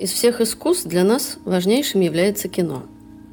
Из всех искусств для нас важнейшим является кино.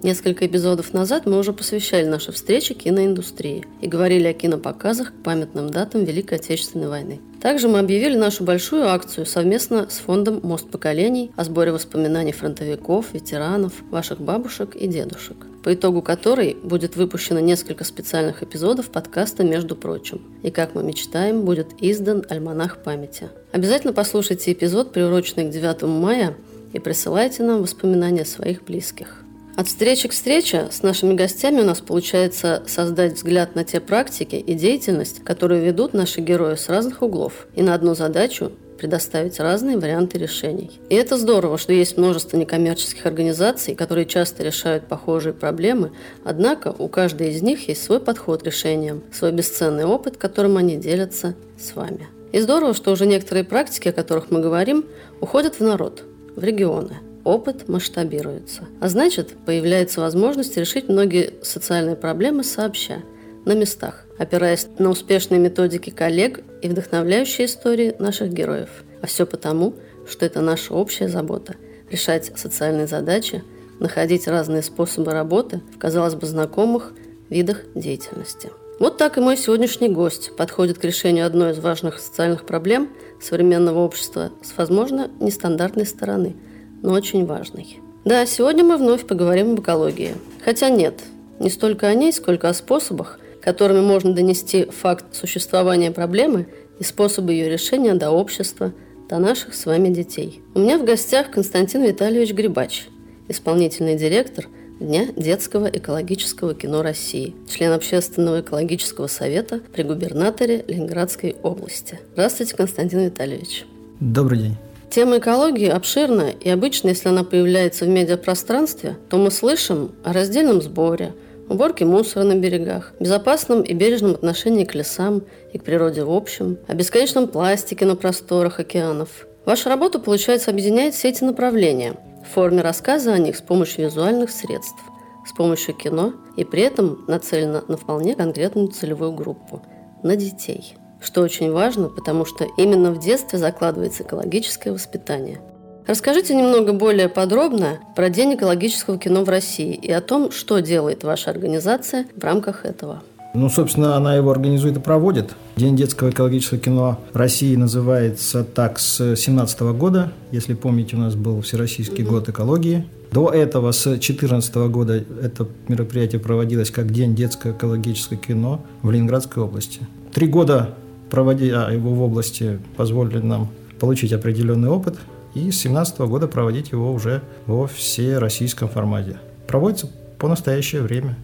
Несколько эпизодов назад мы уже посвящали наши встречи киноиндустрии и говорили о кинопоказах к памятным датам Великой Отечественной войны. Также мы объявили нашу большую акцию совместно с фондом «Мост поколений» о сборе воспоминаний фронтовиков, ветеранов, ваших бабушек и дедушек, по итогу которой будет выпущено несколько специальных эпизодов подкаста «Между прочим». И, как мы мечтаем, будет издан альманах памяти. Обязательно послушайте эпизод, приуроченный к 9 мая, и присылайте нам воспоминания своих близких. От встречи к встрече с нашими гостями у нас получается создать взгляд на те практики и деятельность, которые ведут наши герои с разных углов, и на одну задачу предоставить разные варианты решений. И это здорово, что есть множество некоммерческих организаций, которые часто решают похожие проблемы, однако у каждой из них есть свой подход к решениям, свой бесценный опыт, которым они делятся с вами. И здорово, что уже некоторые практики, о которых мы говорим, уходят в народ – в регионы. Опыт масштабируется. А значит, появляется возможность решить многие социальные проблемы сообща, на местах, опираясь на успешные методики коллег и вдохновляющие истории наших героев. А все потому, что это наша общая забота – решать социальные задачи, находить разные способы работы в, казалось бы, знакомых видах деятельности. Вот так и мой сегодняшний гость подходит к решению одной из важных социальных проблем современного общества с, возможно, нестандартной стороны, но очень важной. Да, сегодня мы вновь поговорим об экологии. Хотя нет, не столько о ней, сколько о способах, которыми можно донести факт существования проблемы и способы ее решения до общества, до наших с вами детей. У меня в гостях Константин Витальевич Грибач, исполнительный директор – Дня детского экологического кино России, член Общественного экологического совета при губернаторе Ленинградской области. Здравствуйте, Константин Витальевич. Добрый день. Тема экологии обширна, и обычно, если она появляется в медиапространстве, то мы слышим о раздельном сборе, уборке мусора на берегах, безопасном и бережном отношении к лесам и к природе в общем, о бесконечном пластике на просторах океанов. Ваша работа, получается, объединяет все эти направления – в форме рассказа о них с помощью визуальных средств, с помощью кино и при этом нацелена на вполне конкретную целевую группу – на детей. Что очень важно, потому что именно в детстве закладывается экологическое воспитание. Расскажите немного более подробно про День экологического кино в России и о том, что делает ваша организация в рамках этого. Ну, собственно, она его организует и проводит. День детского экологического кино России называется так с 2017 года. Если помните, у нас был Всероссийский год экологии. До этого, с 2014 года, это мероприятие проводилось как День детского экологического кино в Ленинградской области. Три года проводя его в области позволили нам получить определенный опыт и с 2017 года проводить его уже во всероссийском формате. Проводится по настоящее время.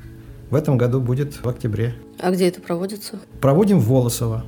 В этом году будет в октябре. А где это проводится? Проводим в Волосово.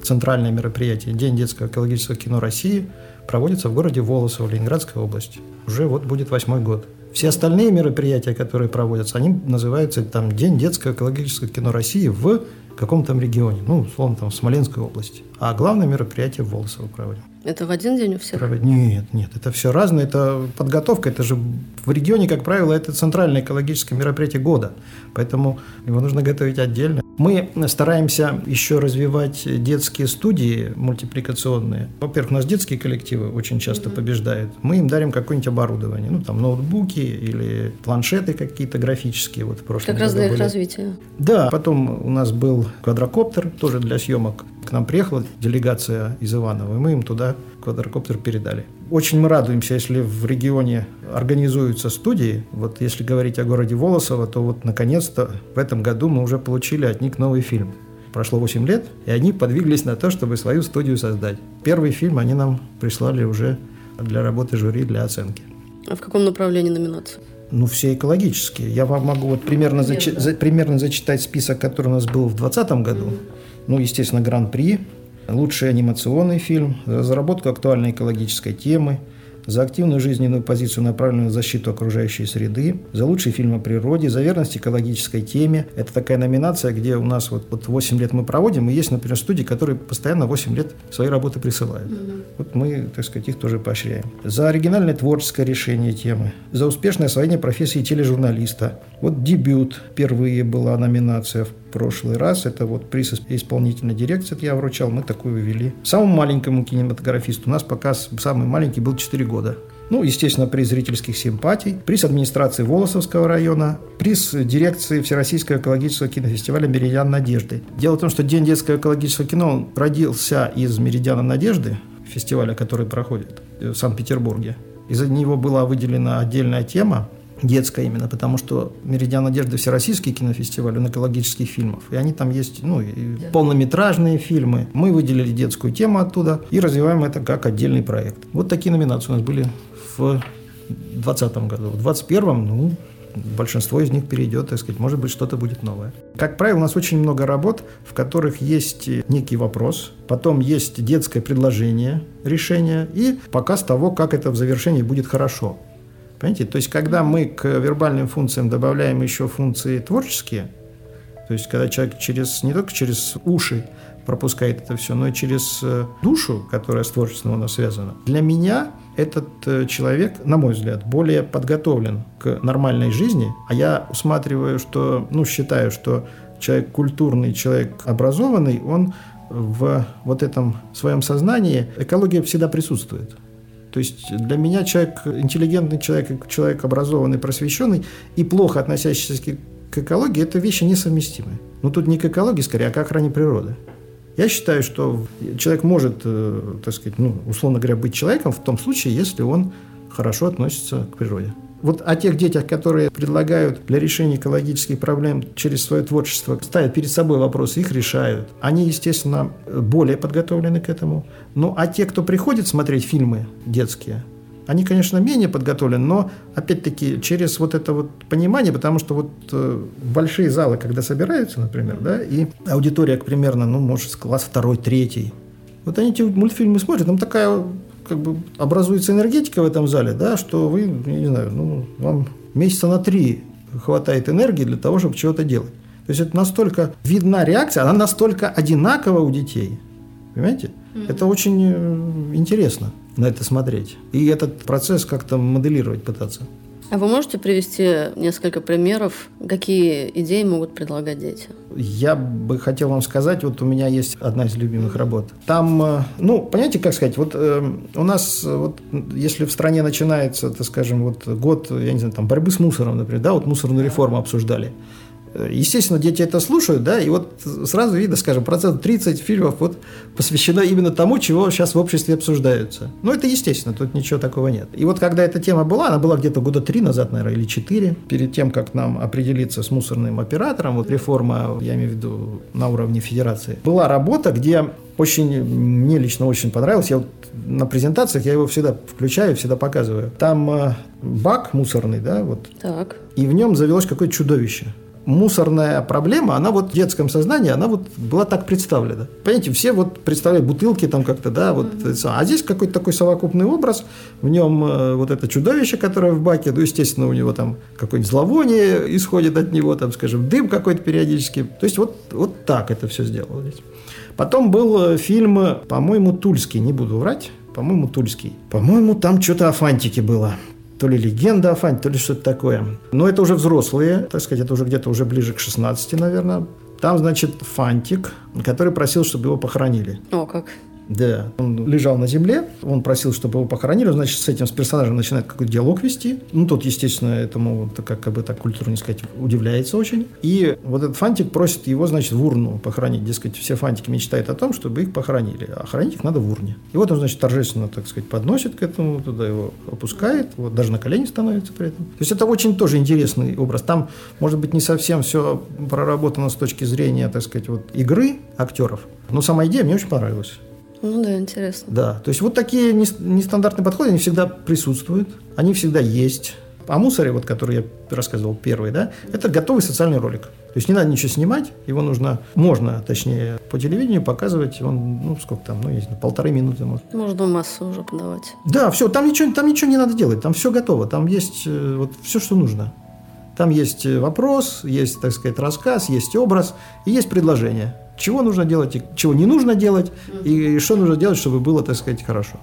Центральное мероприятие День детского экологического кино России проводится в городе Волосово, Ленинградской области. Уже вот будет восьмой год. Все остальные мероприятия, которые проводятся, они называются там День детского экологического кино России в каком-то там регионе, ну, условно, там, в Смоленской области. А главное мероприятие в Волосово проводим. Это в один день у всех? Нет, нет, это все разное. Это подготовка, это же в регионе, как правило, это центральное экологическое мероприятие года. Поэтому его нужно готовить отдельно. Мы стараемся еще развивать детские студии мультипликационные. Во-первых, у нас детские коллективы очень часто mm-hmm. побеждают. Мы им дарим какое-нибудь оборудование, ну там ноутбуки или планшеты какие-то графические. Вот в прошлом как раз для их развития. Да, потом у нас был квадрокоптер тоже для съемок. К нам приехала делегация из Иванова, и мы им туда квадрокоптер передали. Очень мы радуемся, если в регионе организуются студии. Вот если говорить о городе Волосово, то вот наконец-то в этом году мы уже получили от них новый фильм. Прошло 8 лет, и они подвиглись на то, чтобы свою студию создать. Первый фильм они нам прислали уже для работы жюри, для оценки. А в каком направлении номинация? Ну, все экологические. Я вам могу вот примерно, зачи- за, примерно зачитать список, который у нас был в 2020 году. Mm-hmm. Ну, естественно, Гран-при, лучший анимационный фильм, разработка актуальной экологической темы, за активную жизненную позицию, направленную на защиту окружающей среды, за лучший фильм о природе, за верность экологической теме. Это такая номинация, где у нас вот, вот 8 лет мы проводим, и есть, например, студии, которые постоянно 8 лет свои работы присылают. Mm-hmm. Вот мы, так сказать, их тоже поощряем. За оригинальное творческое решение темы, за успешное освоение профессии тележурналиста. Вот дебют, впервые была номинация в прошлый раз. Это вот приз исполнительной дирекции я вручал, мы такую ввели. Самому маленькому кинематографисту у нас пока самый маленький был 4 года. Ну, естественно, приз зрительских симпатий, приз администрации Волосовского района, приз дирекции Всероссийского экологического кинофестиваля «Меридиан Надежды». Дело в том, что День детского экологического кино родился из «Меридиана Надежды», фестиваля, который проходит в Санкт-Петербурге. Из-за него была выделена отдельная тема детская именно, потому что «Меридиан Надежды» – всероссийский кинофестиваль, он экологических фильмов. И они там есть, ну, и полнометражные фильмы. Мы выделили детскую тему оттуда и развиваем это как отдельный проект. Вот такие номинации у нас были в 2020 году. В 2021, ну, большинство из них перейдет, так сказать, может быть, что-то будет новое. Как правило, у нас очень много работ, в которых есть некий вопрос, потом есть детское предложение решения и показ того, как это в завершении будет хорошо. Понимаете? То есть, когда мы к вербальным функциям добавляем еще функции творческие, то есть, когда человек через, не только через уши пропускает это все, но и через э, душу, которая с творчеством у нас связана, для меня этот э, человек, на мой взгляд, более подготовлен к нормальной жизни, а я усматриваю, что, ну, считаю, что человек культурный, человек образованный, он в вот этом своем сознании, экология всегда присутствует. То есть для меня человек, интеллигентный человек, человек образованный, просвещенный и плохо относящийся к экологии, это вещи несовместимые. Но тут не к экологии, скорее, а к охране природы. Я считаю, что человек может, э, так сказать, ну, условно говоря, быть человеком в том случае, если он хорошо относится к природе. Вот о тех детях, которые предлагают для решения экологических проблем через свое творчество, ставят перед собой вопросы, их решают. Они, естественно, более подготовлены к этому. Ну, а те, кто приходит смотреть фильмы детские, они, конечно, менее подготовлены, но, опять-таки, через вот это вот понимание, потому что вот э, большие залы, когда собираются, например, да, и аудитория примерно, ну, может, класс второй, третий, вот они эти мультфильмы смотрят, там такая как бы образуется энергетика в этом зале, да, что вы, я не знаю, ну, вам месяца на три хватает энергии для того, чтобы чего-то делать. То есть это настолько видна реакция, она настолько одинакова у детей. Понимаете? Mm-hmm. Это очень э, интересно на это смотреть. И этот процесс как-то моделировать пытаться. А вы можете привести несколько примеров, какие идеи могут предлагать дети? Я бы хотел вам сказать, вот у меня есть одна из любимых работ. Там, э, ну, понимаете, как сказать, вот э, у нас, вот, если в стране начинается, так скажем, вот год, я не знаю, там, борьбы с мусором, например, да, вот мусорную реформу обсуждали. Естественно, дети это слушают, да, и вот сразу видно, скажем, процент 30 фильмов вот посвящено именно тому, чего сейчас в обществе обсуждаются. Ну, это естественно, тут ничего такого нет. И вот когда эта тема была, она была где-то года три назад, наверное, или четыре, перед тем, как нам определиться с мусорным оператором, вот реформа, я имею в виду на уровне федерации, была работа, где очень, мне лично очень понравилось. Я вот на презентациях я его всегда включаю, всегда показываю. Там э, бак мусорный, да, вот. Так. И в нем завелось какое-то чудовище мусорная проблема, она вот в детском сознании, она вот была так представлена. Понимаете, все вот представляют бутылки там как-то, да, вот. Mm-hmm. А здесь какой-то такой совокупный образ, в нем э, вот это чудовище, которое в баке, ну, естественно, у него там какое-нибудь зловоние исходит от него, там, скажем, дым какой-то периодически. То есть вот, вот так это все сделано здесь. Потом был э, фильм, по-моему, Тульский, не буду врать, по-моему, Тульский. По-моему, там что-то о фантике было то ли легенда о Фане, то ли что-то такое. Но это уже взрослые, так сказать, это уже где-то уже ближе к 16, наверное. Там, значит, Фантик, который просил, чтобы его похоронили. О, как. Да, он лежал на земле, он просил, чтобы его похоронили, значит, с этим, с персонажем начинает какой-то диалог вести. Ну, тот, естественно, этому, как, как бы так культурно сказать, удивляется очень. И вот этот фантик просит его, значит, в урну похоронить. Дескать, все фантики мечтают о том, чтобы их похоронили, а хоронить их надо в урне. И вот он, значит, торжественно, так сказать, подносит к этому, туда его опускает, вот даже на колени становится при этом. То есть это очень тоже интересный образ. Там, может быть, не совсем все проработано с точки зрения, так сказать, вот игры актеров, но сама идея мне очень понравилась. Ну да, интересно. Да, то есть вот такие нестандартные подходы, они всегда присутствуют, они всегда есть. о мусоре, вот, который я рассказывал первый, да, это готовый социальный ролик. То есть не надо ничего снимать, его нужно, можно, точнее, по телевидению показывать, он, ну, сколько там, ну, знаю, полторы минуты. Может. Можно массу уже подавать. Да, все, там ничего, там ничего не надо делать, там все готово, там есть э, вот все, что нужно. Там есть э, вопрос, есть, так сказать, рассказ, есть образ и есть предложение. Чего нужно делать и чего не нужно делать, и что нужно делать, чтобы было, так сказать, хорошо.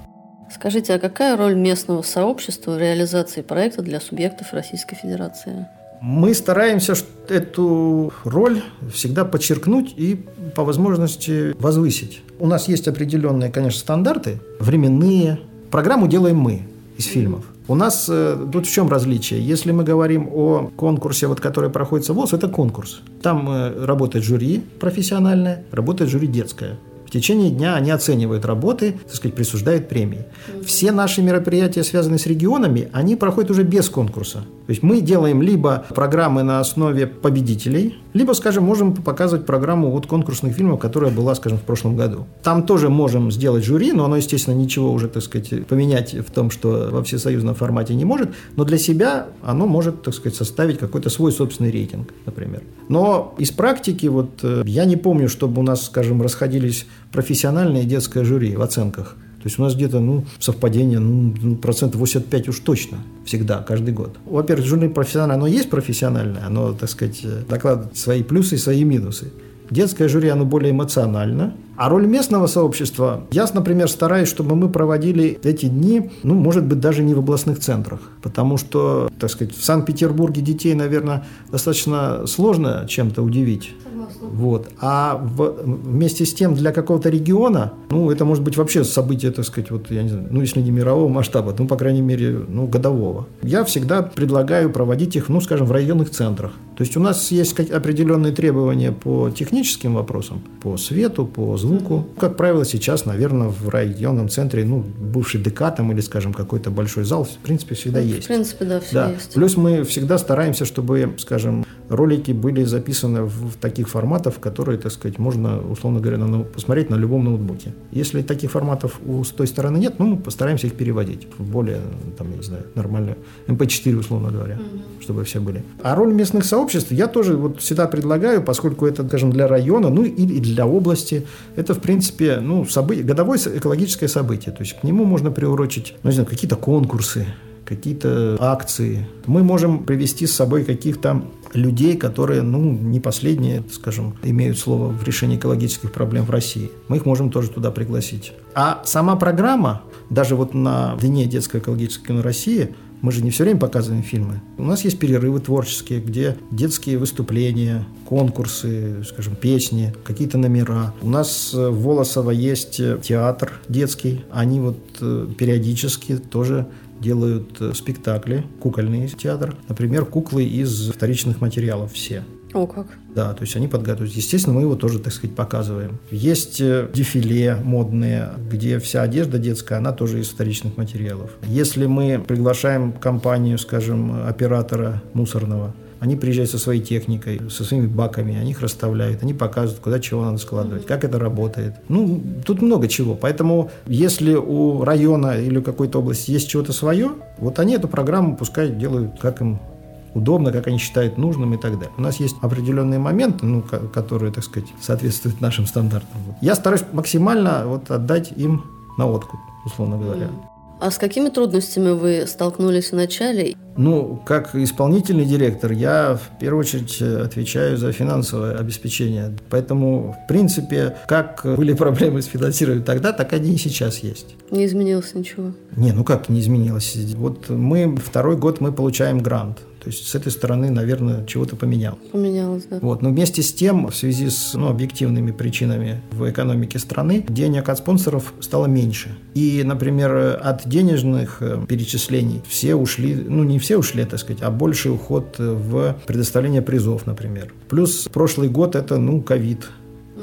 Скажите, а какая роль местного сообщества в реализации проекта для субъектов Российской Федерации? Мы стараемся эту роль всегда подчеркнуть и по возможности возвысить. У нас есть определенные, конечно, стандарты, временные. Программу делаем мы из фильмов. У нас э, тут в чем различие? Если мы говорим о конкурсе, вот, который проходит в ВОЗ, это конкурс. Там э, работает жюри профессиональное, работает жюри детское. В течение дня они оценивают работы, так сказать, присуждают премии. Все наши мероприятия, связанные с регионами, они проходят уже без конкурса. То есть мы делаем либо программы на основе победителей, либо, скажем, можем показывать программу вот конкурсных фильмов, которая была, скажем, в прошлом году. Там тоже можем сделать жюри, но оно, естественно, ничего уже, так сказать, поменять в том, что во всесоюзном формате не может, но для себя оно может, так сказать, составить какой-то свой собственный рейтинг, например. Но из практики вот э, я не помню, чтобы у нас, скажем, расходились профессиональное и детское жюри в оценках. То есть у нас где-то ну, совпадение ну, ну процентов 85 уж точно всегда, каждый год. Во-первых, журнал профессиональное, оно есть профессиональное, оно, так сказать, докладывает свои плюсы и свои минусы. Детское жюри, оно более эмоционально. А роль местного сообщества, я, например, стараюсь, чтобы мы проводили эти дни, ну, может быть, даже не в областных центрах. Потому что, так сказать, в Санкт-Петербурге детей, наверное, достаточно сложно чем-то удивить. Вот. А в, вместе с тем для какого-то региона, ну, это может быть вообще событие, так сказать, вот, я не знаю, ну, если не мирового масштаба, ну, по крайней мере, ну, годового. Я всегда предлагаю проводить их, ну, скажем, в районных центрах. То есть у нас есть определенные требования по техническим вопросам, по свету, по звуку. Как правило, сейчас, наверное, в районном центре, ну, бывший ДК там или, скажем, какой-то большой зал, в принципе, всегда ну, есть. В принципе, да, все да. есть. Плюс мы всегда стараемся, чтобы, скажем, ролики были записаны в, таких форматах, которые, так сказать, можно, условно говоря, на, посмотреть на любом ноутбуке. Если таких форматов у с той стороны нет, ну, мы постараемся их переводить в более, там, я не знаю, нормальную MP4, эм условно говоря, mm-hmm. чтобы все были. А роль местных сообществ я тоже вот всегда предлагаю, поскольку это, скажем, для района, ну, и для области, это, в принципе, ну, событие, годовое экологическое событие. То есть к нему можно приурочить, ну, не знаю, какие-то конкурсы, какие-то акции. Мы можем привести с собой каких-то людей, которые, ну, не последние, скажем, имеют слово в решении экологических проблем в России. Мы их можем тоже туда пригласить. А сама программа, даже вот на Дне детского экологического кино России, мы же не все время показываем фильмы. У нас есть перерывы творческие, где детские выступления, конкурсы, скажем, песни, какие-то номера. У нас в Волосово есть театр детский. Они вот э, периодически тоже делают э, спектакли, кукольный театр. Например, куклы из вторичных материалов все. О, как? Да, то есть они подготовят. Естественно, мы его тоже, так сказать, показываем. Есть э, дефиле модные, где вся одежда детская, она тоже из вторичных материалов. Если мы приглашаем компанию, скажем, оператора мусорного, они приезжают со своей техникой, со своими баками, они их расставляют, они показывают, куда чего надо складывать, как это работает. Ну, тут много чего. Поэтому, если у района или какой-то области есть чего-то свое, вот они эту программу пускай делают, как им удобно, как они считают нужным и так далее. У нас есть определенные моменты, ну, которые, так сказать, соответствуют нашим стандартам. Я стараюсь максимально вот отдать им на откуп, условно говоря. А с какими трудностями вы столкнулись в начале? Ну, как исполнительный директор, я в первую очередь отвечаю за финансовое обеспечение. Поэтому, в принципе, как были проблемы с финансированием тогда, так они и сейчас есть. Не изменилось ничего? Не, ну как не изменилось? Вот мы второй год мы получаем грант. То есть с этой стороны, наверное, чего-то поменялось. Поменялось, да. Вот. Но вместе с тем, в связи с ну, объективными причинами в экономике страны, денег от спонсоров стало меньше. И, например, от денежных э, перечислений все ушли, ну не все ушли, так сказать, а больше уход в предоставление призов, например. Плюс прошлый год это, ну, ковид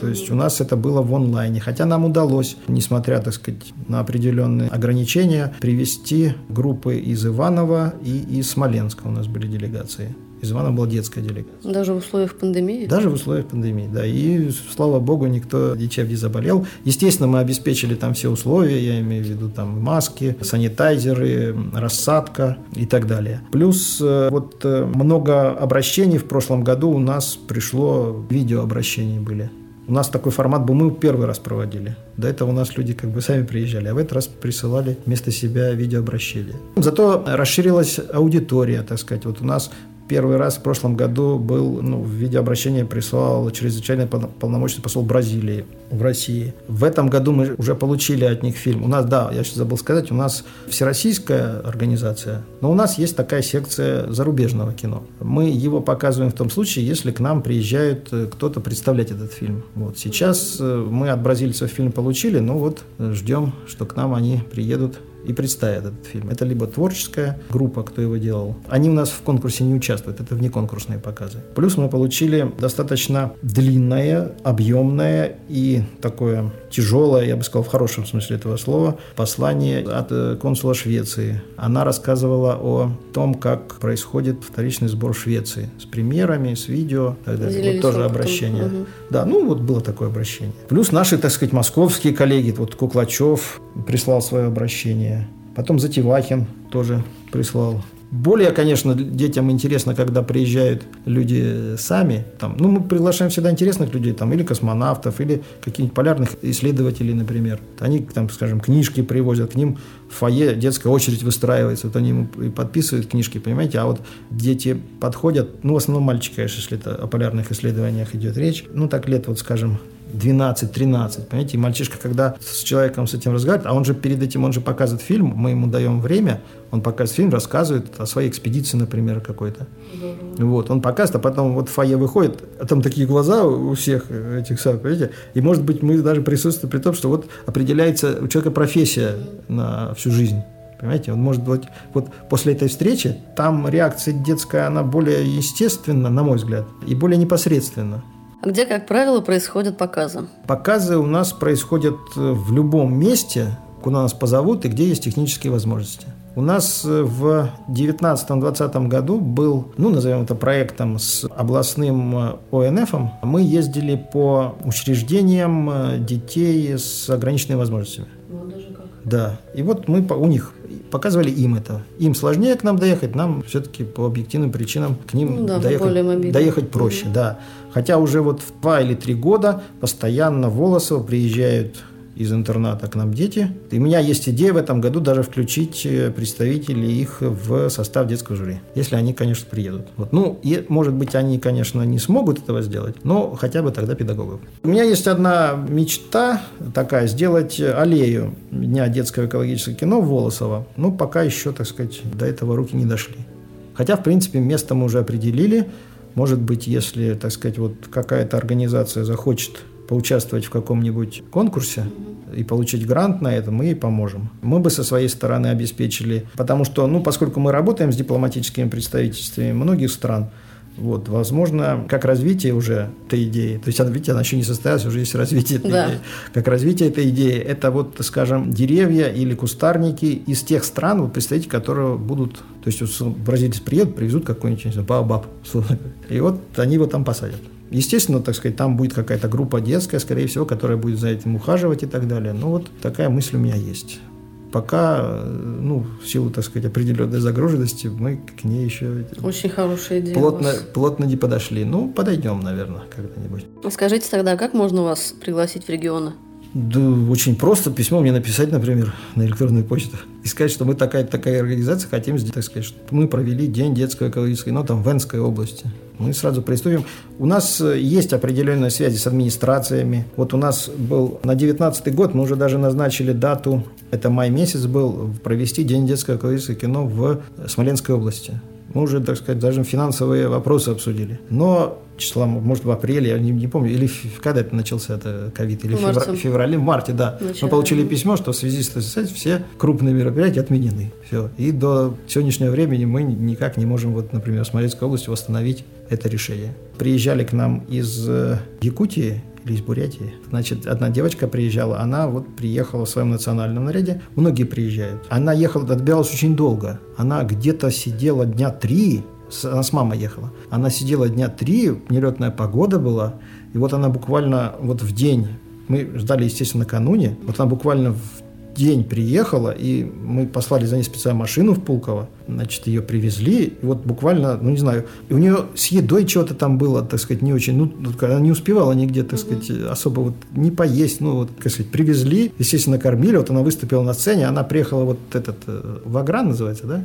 То есть у нас это было в онлайне. Хотя нам удалось, несмотря, так сказать, на определенные ограничения, привести группы из Иванова и из Смоленска у нас были делегации. Из Ивана была детская делегация. Даже в условиях пандемии? Даже в условиях пандемии, да. И, слава богу, никто ничем не заболел. Естественно, мы обеспечили там все условия, я имею в виду там маски, санитайзеры, рассадка и так далее. Плюс э, вот э, много обращений в прошлом году у нас пришло, видеообращения были. У нас такой формат был, мы первый раз проводили. До этого у нас люди как бы сами приезжали, а в этот раз присылали вместо себя видеообращения. Зато расширилась аудитория, так сказать. Вот у нас Первый раз в прошлом году был, ну, в виде обращения прислал чрезвычайный полномочный посол Бразилии в России. В этом году мы уже получили от них фильм. У нас, да, я сейчас забыл сказать, у нас всероссийская организация, но у нас есть такая секция зарубежного кино. Мы его показываем в том случае, если к нам приезжает э, кто-то представлять этот фильм. Вот сейчас э, мы от бразильцев фильм получили, но вот э, ждем, что к нам они приедут и представят этот фильм. Это либо творческая группа, кто его делал. Они у нас в конкурсе не участвуют, это внеконкурсные показы. Плюс мы получили достаточно длинное, объемное и такое тяжелое, я бы сказал в хорошем смысле этого слова, послание от э, консула Швеции. Она рассказывала о том, как происходит вторичный сбор Швеции с примерами, с видео. Так далее. Вот тоже обращение. Угу. Да, ну вот было такое обращение. Плюс наши, так сказать, московские коллеги, вот Куклачев прислал свое обращение. Потом Затевахин тоже прислал более, конечно, детям интересно, когда приезжают люди сами. Там, ну, мы приглашаем всегда интересных людей, там, или космонавтов, или каких-нибудь полярных исследователей, например. Они, там, скажем, книжки привозят, к ним в фойе детская очередь выстраивается, вот они ему и подписывают книжки, понимаете, а вот дети подходят, ну, в основном мальчики, конечно, если это о полярных исследованиях идет речь, ну, так лет, вот, скажем, 12-13, понимаете, и мальчишка, когда с человеком с этим разговаривает, а он же перед этим, он же показывает фильм, мы ему даем время, он показывает фильм, рассказывает о своей экспедиции, например, какой-то. Вот, он показывает, а потом вот в фойе выходит, а там такие глаза у всех этих самых, видите, и может быть мы даже присутствуем при том, что вот определяется у человека профессия на всю жизнь. Понимаете, он может быть, вот после этой встречи, там реакция детская, она более естественна, на мой взгляд, и более непосредственна. А где, как правило, происходят показы? Показы у нас происходят э, в любом месте, куда нас позовут и где есть технические возможности. У нас э, в 2019-2020 году был, ну, назовем это проектом с областным э, ОНФом. Мы ездили по учреждениям детей с ограниченными возможностями. Вот даже как. Да. И вот мы у них показывали им это. Им сложнее к нам доехать, нам все-таки по объективным причинам к ним ну, да, доехать, доехать проще. Mm-hmm. Да. Хотя уже вот в два или три года постоянно в Волосово приезжают из интерната к нам дети. И у меня есть идея в этом году даже включить э, представителей их в состав детского жюри, если они, конечно, приедут. Вот. Ну, и, может быть, они, конечно, не смогут этого сделать, но хотя бы тогда педагогов. У меня есть одна мечта такая, сделать аллею Дня детского экологического кино в Волосово. Ну, пока еще, так сказать, до этого руки не дошли. Хотя, в принципе, место мы уже определили – может быть, если, так сказать, вот какая-то организация захочет поучаствовать в каком-нибудь конкурсе и получить грант на это, мы ей поможем. Мы бы со своей стороны обеспечили, потому что, ну, поскольку мы работаем с дипломатическими представительствами многих стран, вот, возможно, как развитие уже этой идеи, то есть, видите, она еще не состоялась, уже есть развитие этой да. идеи. Как развитие этой идеи, это вот, скажем, деревья или кустарники из тех стран, вот, представители которые будут, то есть, вот, бразильцы приедут, привезут какой-нибудь, не знаю, баобаб, и вот они его там посадят. Естественно, так сказать, там будет какая-то группа детская, скорее всего, которая будет за этим ухаживать и так далее. Ну, вот такая мысль у меня есть пока, ну, в силу, так сказать, определенной загруженности, мы к ней еще Очень хорошая идея плотно, плотно не подошли. Ну, подойдем, наверное, когда-нибудь. Скажите тогда, как можно вас пригласить в регионы? Да, очень просто письмо мне написать, например, на электронную почту и сказать, что мы такая такая организация, хотим, так сказать, чтобы мы провели День детского экологического, ну, там, в Венской области. Мы сразу приступим. У нас э, есть определенные связи с администрациями. Вот у нас был на 19 год, мы уже даже назначили дату, это май месяц был, провести День детского экологического кино в Смоленской области. Мы уже, так сказать, даже финансовые вопросы обсудили. Но числа, может, в апреле, я не, не помню, или когда это начался, это ковид, или в февра, феврале, в марте, да. Начало. Мы получили письмо, что в связи с этим все крупные мероприятия отменены. Все. И до сегодняшнего времени мы никак не можем, вот, например, в Смоленской области восстановить это решение. Приезжали к нам из э, Якутии или из Бурятии. Значит, одна девочка приезжала, она вот приехала в своем национальном наряде. Многие приезжают. Она ехала, отбиралась очень долго. Она где-то сидела дня три, она с мамой ехала. Она сидела дня три, нелетная погода была. И вот она буквально вот в день мы ждали, естественно, накануне. Вот она буквально в день приехала, и мы послали за ней специальную машину в Пулково, значит, ее привезли, и вот буквально, ну, не знаю, и у нее с едой что-то там было, так сказать, не очень, ну, она не успевала нигде, так сказать, особо вот не поесть, ну, вот, так сказать, привезли, естественно, кормили, вот она выступила на сцене, она приехала вот этот, э, Вагран называется, да?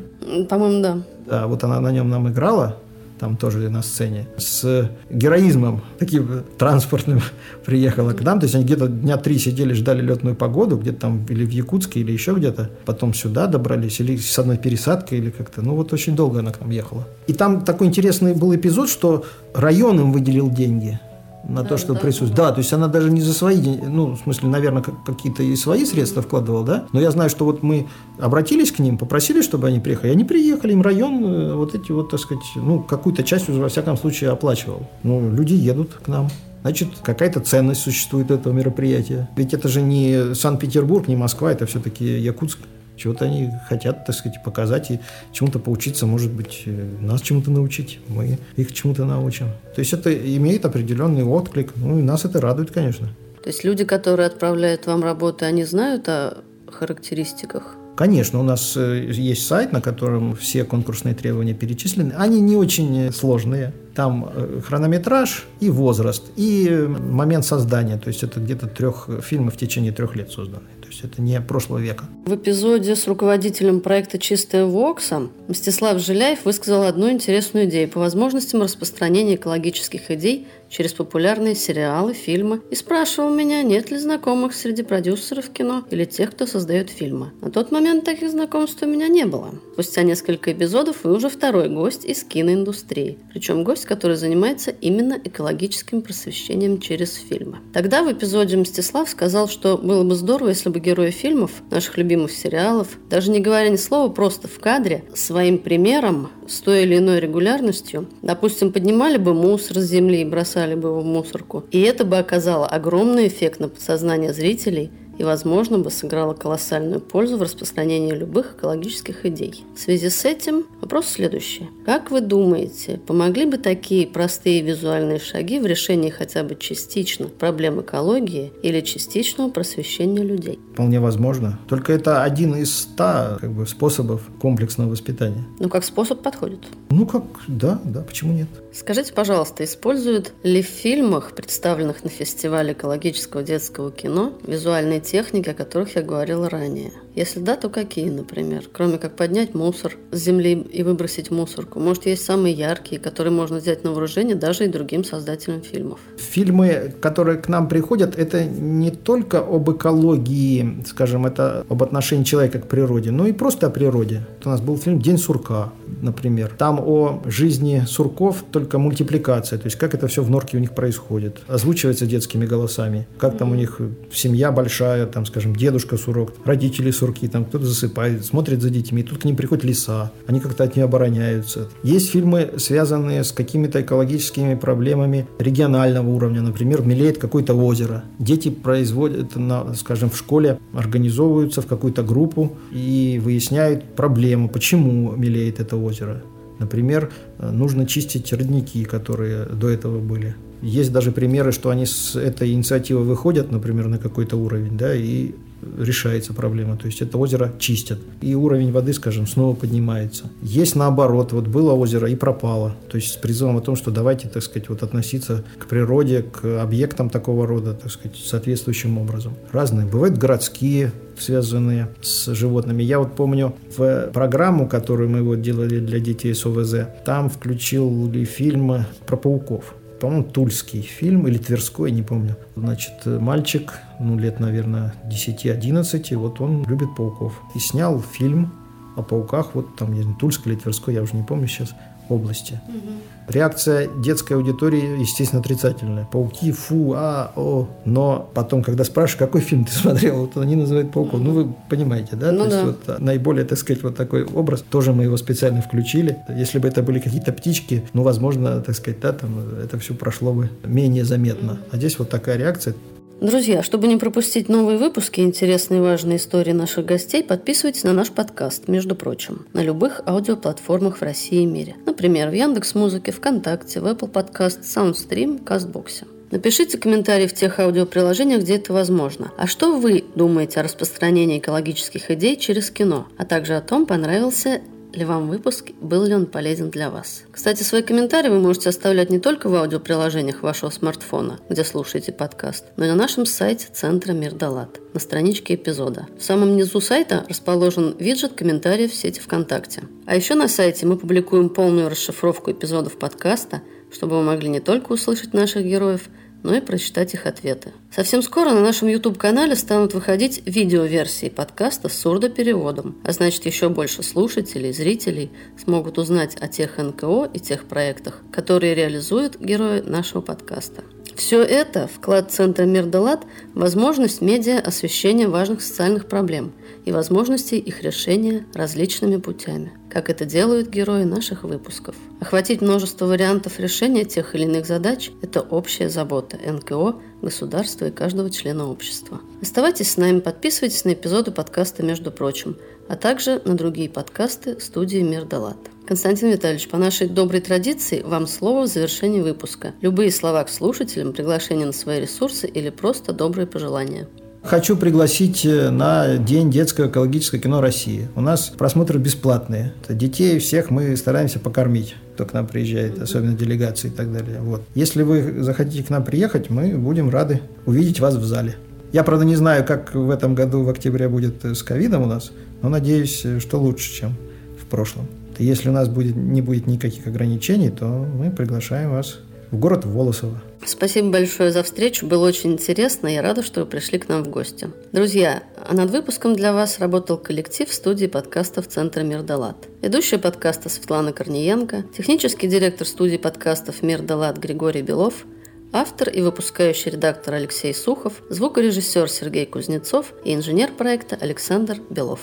По-моему, да. Да, вот она на нем нам играла, там тоже на сцене, с героизмом таким транспортным приехала к нам. То есть они где-то дня три сидели, ждали летную погоду, где-то там или в Якутске, или еще где-то. Потом сюда добрались, или с одной пересадкой, или как-то. Ну вот очень долго она к нам ехала. И там такой интересный был эпизод, что район им выделил деньги – на да, то, что да, присутствует. Да. да, то есть она даже не за свои, ну, в смысле, наверное, какие-то и свои средства вкладывала, да. Но я знаю, что вот мы обратились к ним, попросили, чтобы они приехали. Они приехали, им район э, вот эти вот, так сказать, ну, какую-то часть во всяком случае, оплачивал. Ну, люди едут к нам. Значит, какая-то ценность существует этого мероприятия. Ведь это же не Санкт-Петербург, не Москва, это все-таки Якутск. Чего-то они хотят, так сказать, показать и чему-то поучиться, может быть, э, нас чему-то научить, мы их чему-то научим. То есть это имеет определенный отклик, ну и нас это радует, конечно. То есть люди, которые отправляют вам работы, они знают о характеристиках? Конечно, у нас э, есть сайт, на котором все конкурсные требования перечислены. Они не очень сложные. Там э, хронометраж и возраст, и момент создания. То есть это где-то трех фильмов в течение трех лет созданы. Есть это не прошлого века. В эпизоде с руководителем проекта «Чистая Вокса» Мстислав Жиляев высказал одну интересную идею по возможностям распространения экологических идей через популярные сериалы, фильмы и спрашивал меня, нет ли знакомых среди продюсеров кино или тех, кто создает фильмы. На тот момент таких знакомств у меня не было. Спустя несколько эпизодов вы уже второй гость из киноиндустрии. Причем гость, который занимается именно экологическим просвещением через фильмы. Тогда в эпизоде Мстислав сказал, что было бы здорово, если бы герои фильмов, наших любимых сериалов, даже не говоря ни слова, просто в кадре, своим примером, с той или иной регулярностью, допустим, поднимали бы мусор с земли и бросали бы его в мусорку. И это бы оказало огромный эффект на подсознание зрителей – и, возможно, бы сыграла колоссальную пользу в распространении любых экологических идей. В связи с этим вопрос следующий. Как вы думаете, помогли бы такие простые визуальные шаги в решении хотя бы частично проблем экологии или частичного просвещения людей? Вполне возможно. Только это один из ста как бы, способов комплексного воспитания. Ну, как способ подходит? Ну, как, да, да, почему нет? Скажите, пожалуйста, используют ли в фильмах, представленных на фестивале экологического детского кино, визуальные техники, о которых я говорила ранее? Если да, то какие, например? Кроме как поднять мусор с земли и выбросить мусорку. Может, есть самые яркие, которые можно взять на вооружение даже и другим создателям фильмов. Фильмы, которые к нам приходят, это не только об экологии, скажем, это об отношении человека к природе, но и просто о природе. У нас был фильм «День сурка», например. Там о жизни сурков только мультипликация, то есть как это все в норке у них происходит. Озвучивается детскими голосами. Как там у них семья большая, там, скажем, дедушка сурок, родители сурок, сурки, там кто-то засыпает, смотрит за детьми, тут к ним приходят лиса, они как-то от нее обороняются. Есть фильмы, связанные с какими-то экологическими проблемами регионального уровня, например, мелеет какое-то озеро. Дети производят, на, скажем, в школе организовываются в какую-то группу и выясняют проблему, почему мелеет это озеро. Например, нужно чистить родники, которые до этого были. Есть даже примеры, что они с этой инициативы выходят, например, на какой-то уровень, да, и решается проблема. То есть это озеро чистят. И уровень воды, скажем, снова поднимается. Есть наоборот. Вот было озеро и пропало. То есть с призывом о том, что давайте, так сказать, вот относиться к природе, к объектам такого рода, так сказать, соответствующим образом. Разные. Бывают городские, связанные с животными. Я вот помню в программу, которую мы вот делали для детей с ОВЗ, там включили фильм про пауков по-моему, тульский фильм или Тверской, не помню. Значит, мальчик, ну, лет, наверное, 10-11, вот он любит пауков. И снял фильм о пауках, вот там, не знаю, Тульской или Тверской, я уже не помню сейчас. Области. Угу. Реакция детской аудитории, естественно, отрицательная. Пауки, фу, а, о. Но потом, когда спрашиваешь, какой фильм ты смотрел, вот они называют пауков. Ну, вы понимаете, да? Ну, То да. есть, вот, наиболее, так сказать, вот такой образ. Тоже мы его специально включили. Если бы это были какие-то птички, ну, возможно, так сказать, да, там это все прошло бы менее заметно. А здесь вот такая реакция. Друзья, чтобы не пропустить новые выпуски и интересные и важные истории наших гостей, подписывайтесь на наш подкаст, между прочим, на любых аудиоплатформах в России и мире. Например, в Яндекс Музыке, ВКонтакте, в Apple Podcast, Soundstream, Кастбоксе. Напишите комментарии в тех аудиоприложениях, где это возможно. А что вы думаете о распространении экологических идей через кино? А также о том, понравился ли вам выпуск, был ли он полезен для вас. Кстати, свои комментарии вы можете оставлять не только в аудиоприложениях вашего смартфона, где слушаете подкаст, но и на нашем сайте Центра Мир Далат, на страничке эпизода. В самом низу сайта расположен виджет комментариев в сети ВКонтакте. А еще на сайте мы публикуем полную расшифровку эпизодов подкаста, чтобы вы могли не только услышать наших героев, но и прочитать их ответы. Совсем скоро на нашем YouTube-канале станут выходить видеоверсии подкаста с сурдопереводом, а значит еще больше слушателей, зрителей смогут узнать о тех НКО и тех проектах, которые реализуют герои нашего подкаста. Все это – вклад Центра Мир Далат – возможность медиа освещения важных социальных проблем и возможностей их решения различными путями, как это делают герои наших выпусков. Охватить множество вариантов решения тех или иных задач – это общая забота НКО, государства и каждого члена общества. Оставайтесь с нами, подписывайтесь на эпизоды подкаста «Между прочим», а также на другие подкасты студии «Мир Далат». Константин Витальевич, по нашей доброй традиции, вам слово в завершении выпуска. Любые слова к слушателям, приглашение на свои ресурсы или просто добрые пожелания. Хочу пригласить э, на День детского экологического кино России. У нас просмотры бесплатные. Детей всех мы стараемся покормить, кто к нам приезжает, особенно делегации и так далее. Вот. Если вы захотите к нам приехать, мы будем рады увидеть вас в зале. Я, правда, не знаю, как в этом году в октябре будет с ковидом у нас, но надеюсь, что лучше, чем в прошлом. Если у нас будет, не будет никаких ограничений, то мы приглашаем вас в город Волосово. Спасибо большое за встречу, было очень интересно, я рада, что вы пришли к нам в гости. Друзья, а над выпуском для вас работал коллектив студии подкастов Центра Мир Далат. Ведущая подкаста Светлана Корниенко, технический директор студии подкастов Мир Далат Григорий Белов, автор и выпускающий редактор Алексей Сухов, звукорежиссер Сергей Кузнецов и инженер проекта Александр Белов.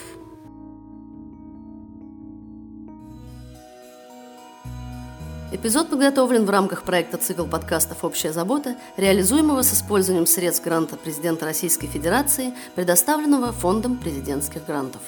Эпизод подготовлен в рамках проекта «Цикл подкастов «Общая забота», реализуемого с использованием средств гранта президента Российской Федерации, предоставленного Фондом президентских грантов.